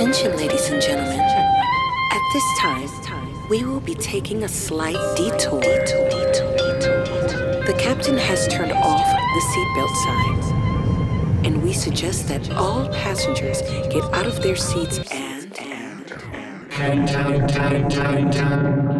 Attention, ladies and gentlemen. At this time, we will be taking a slight detour. The captain has turned off the seatbelt signs, and we suggest that all passengers get out of their seats and. and, and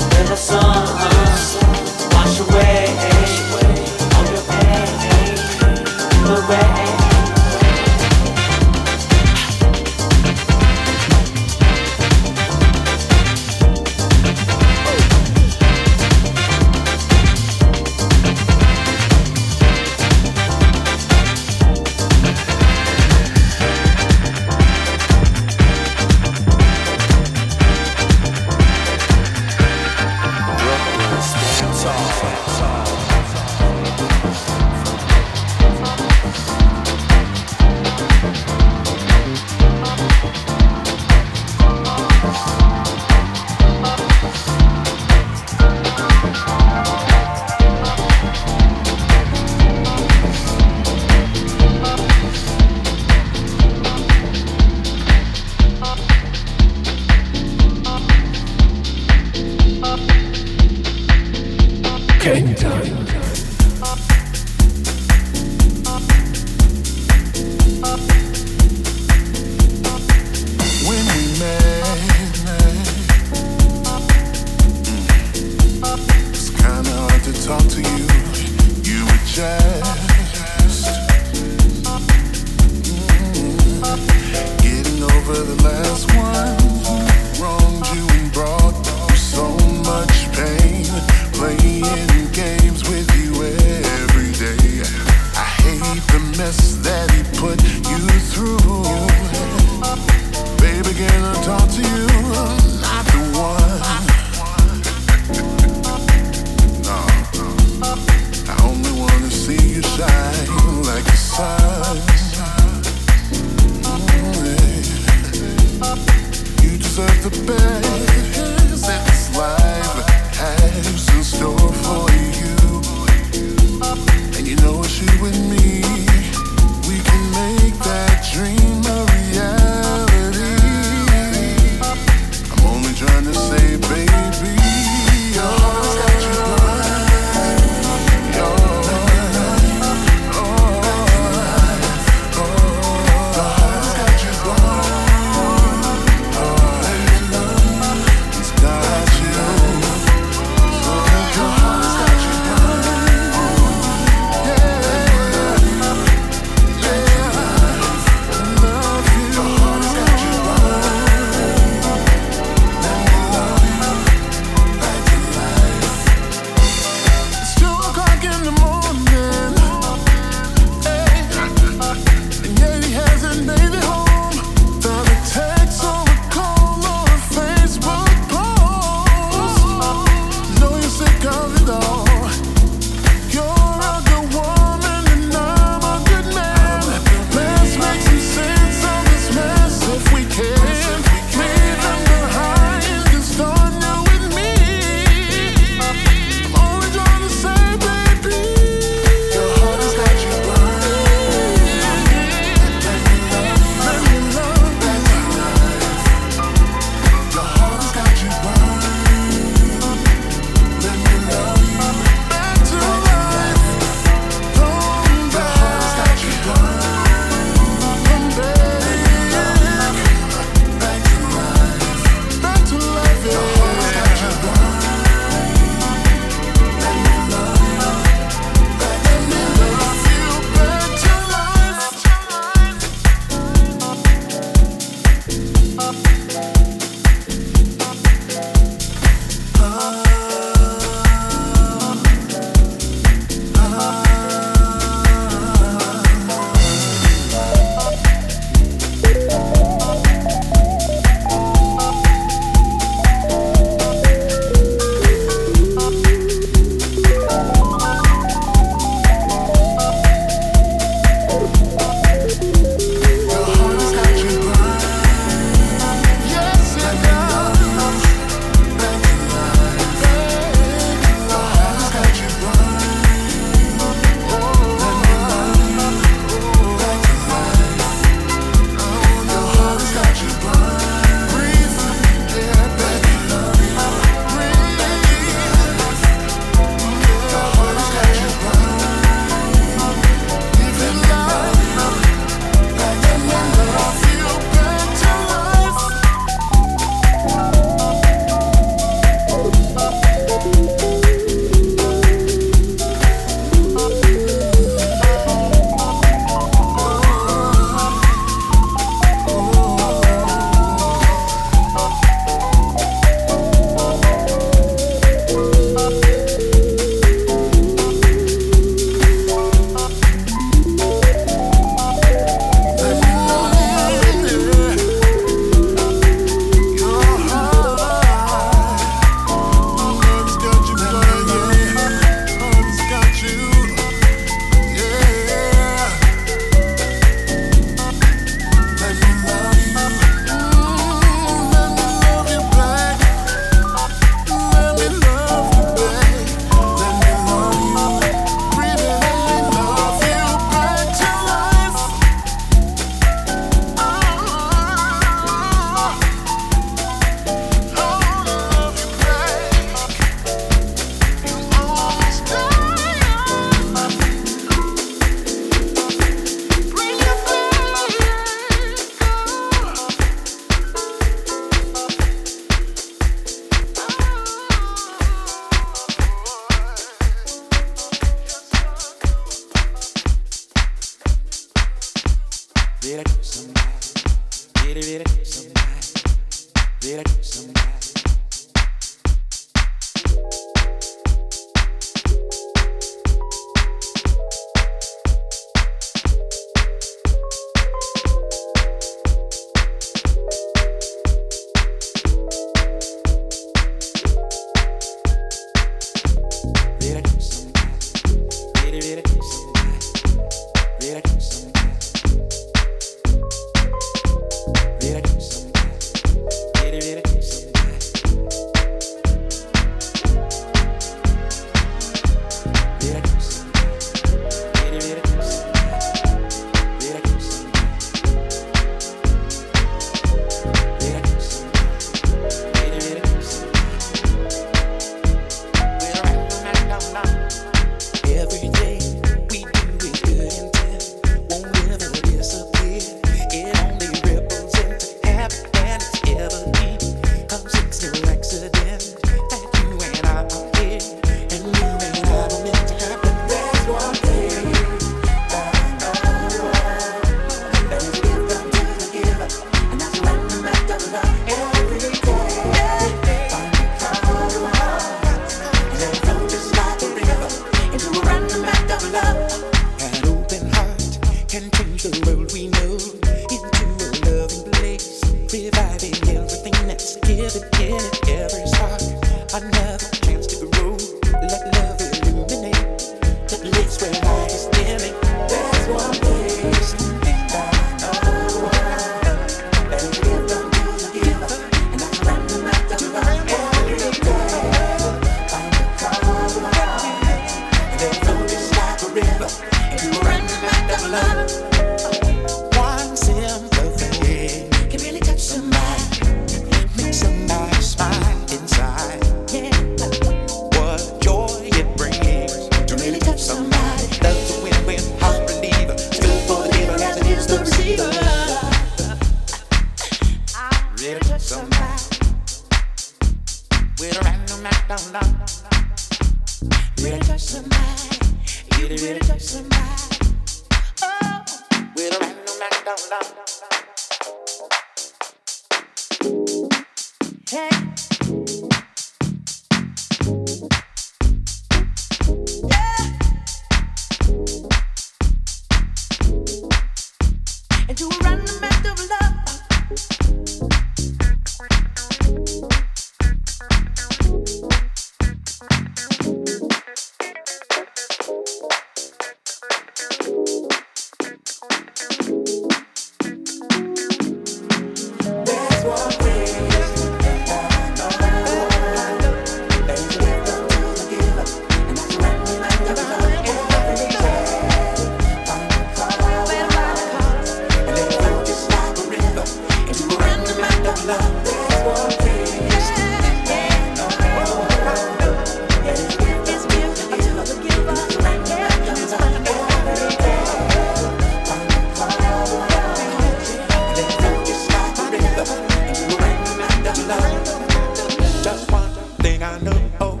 Oh,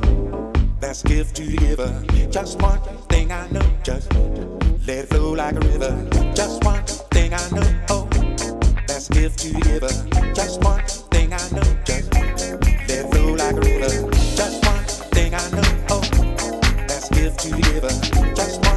that's gift to giver. Just one thing I know, just let it flow like a river. Just one thing I know, oh, that's gift to giver. Just one thing I know, just let it flow like a river. Just one thing I know, oh, that's gift to giver. Just one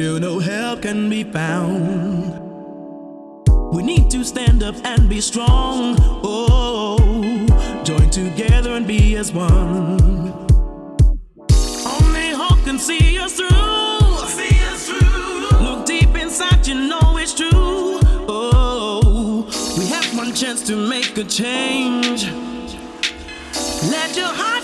feel no help can be found, we need to stand up and be strong. Oh, join together and be as one. Only hope can see us through. See us through. Look deep inside, you know it's true. Oh, we have one chance to make a change. Let your heart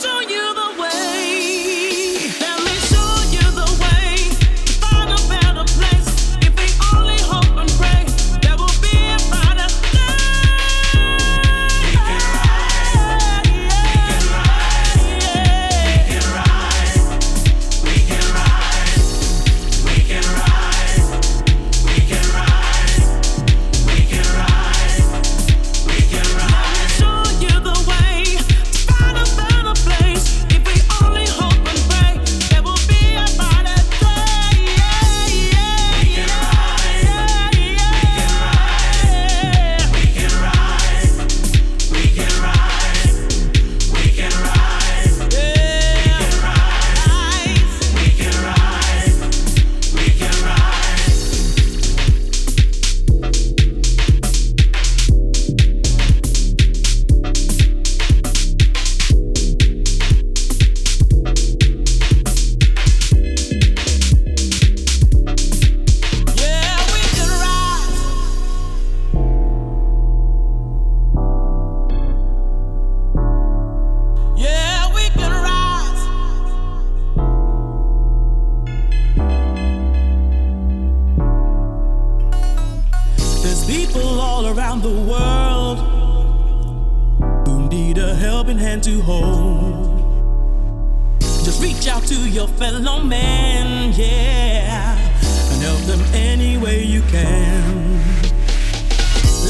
around the world who need a helping hand to hold. Just reach out to your fellow man, yeah, and help them any way you can.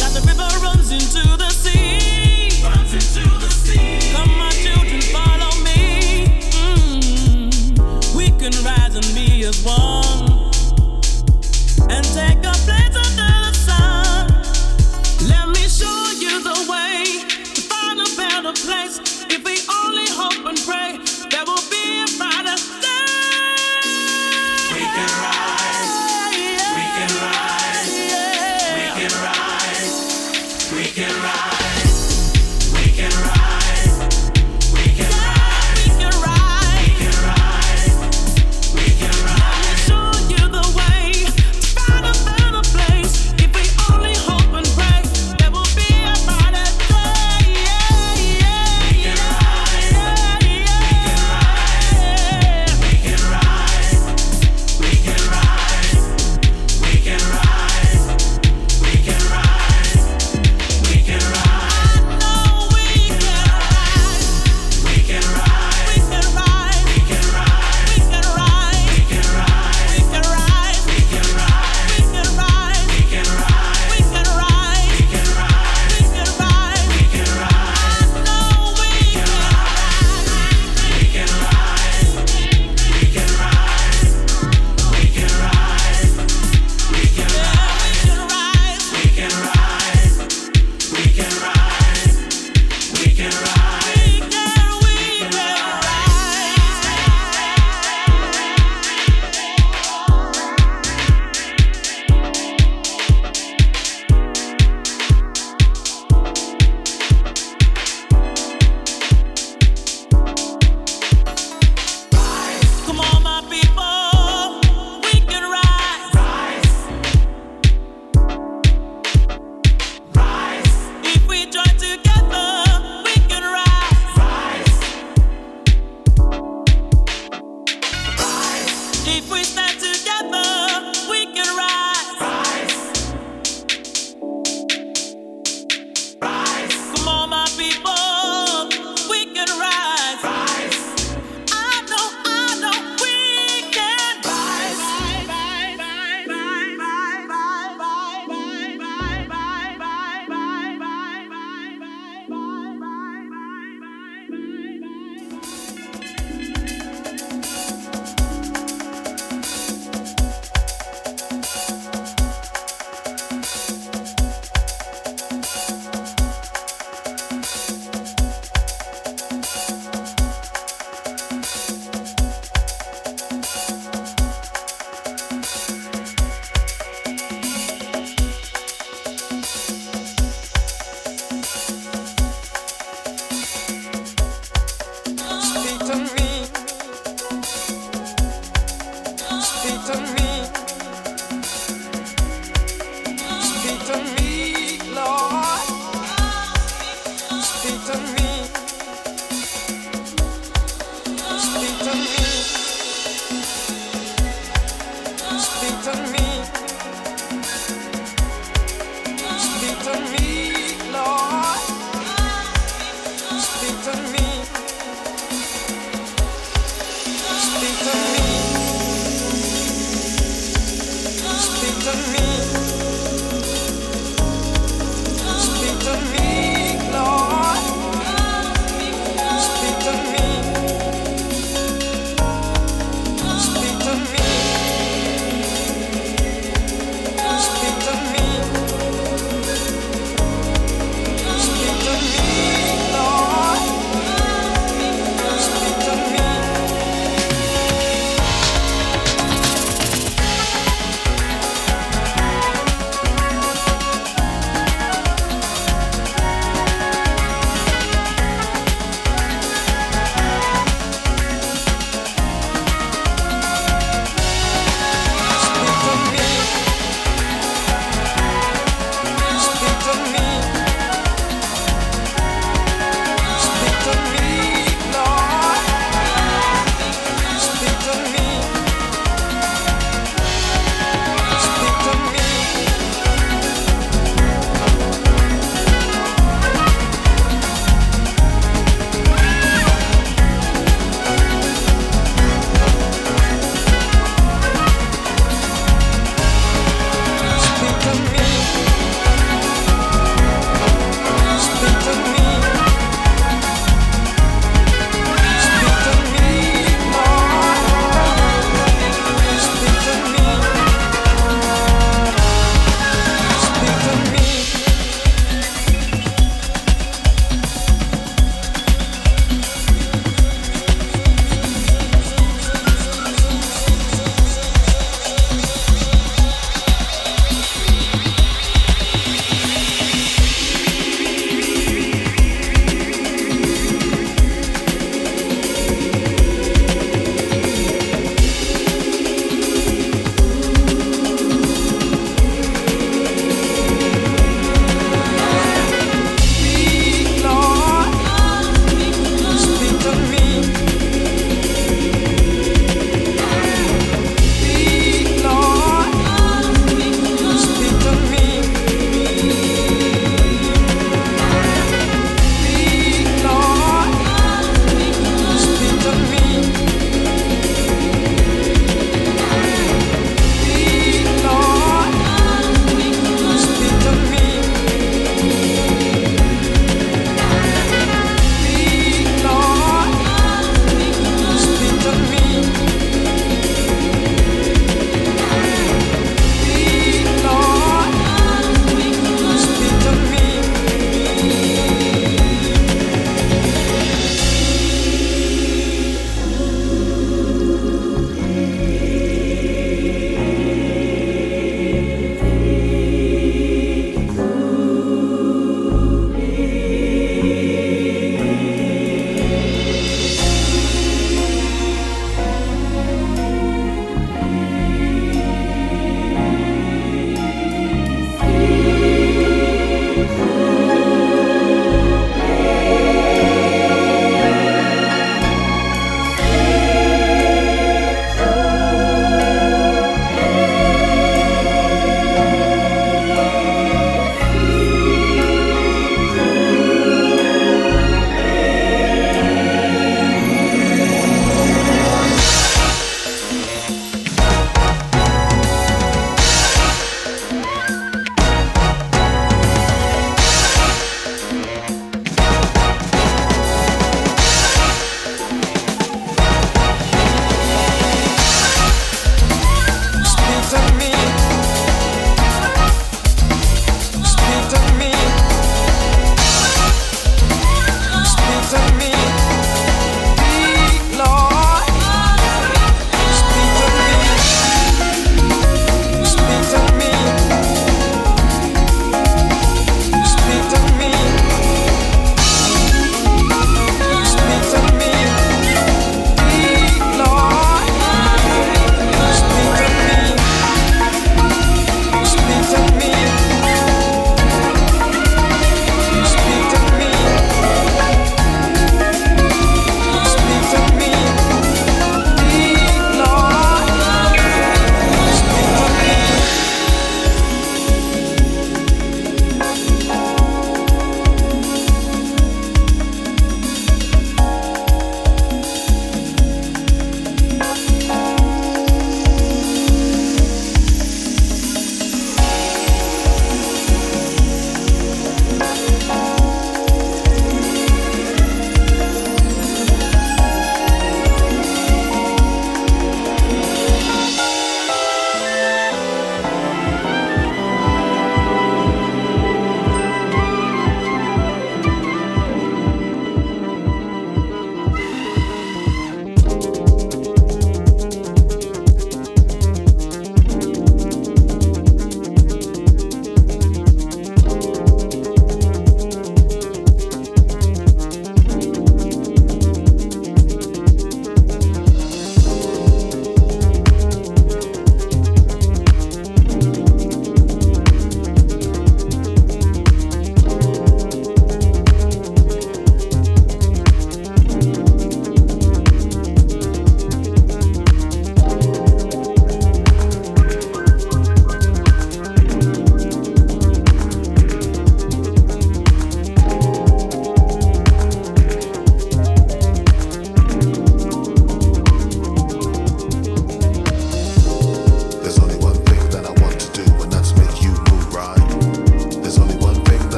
Like the river runs into the sea. Runs into the sea. Come, my children, follow me. Mm. We can rise and be as one. And take a place under the If we only hope and pray,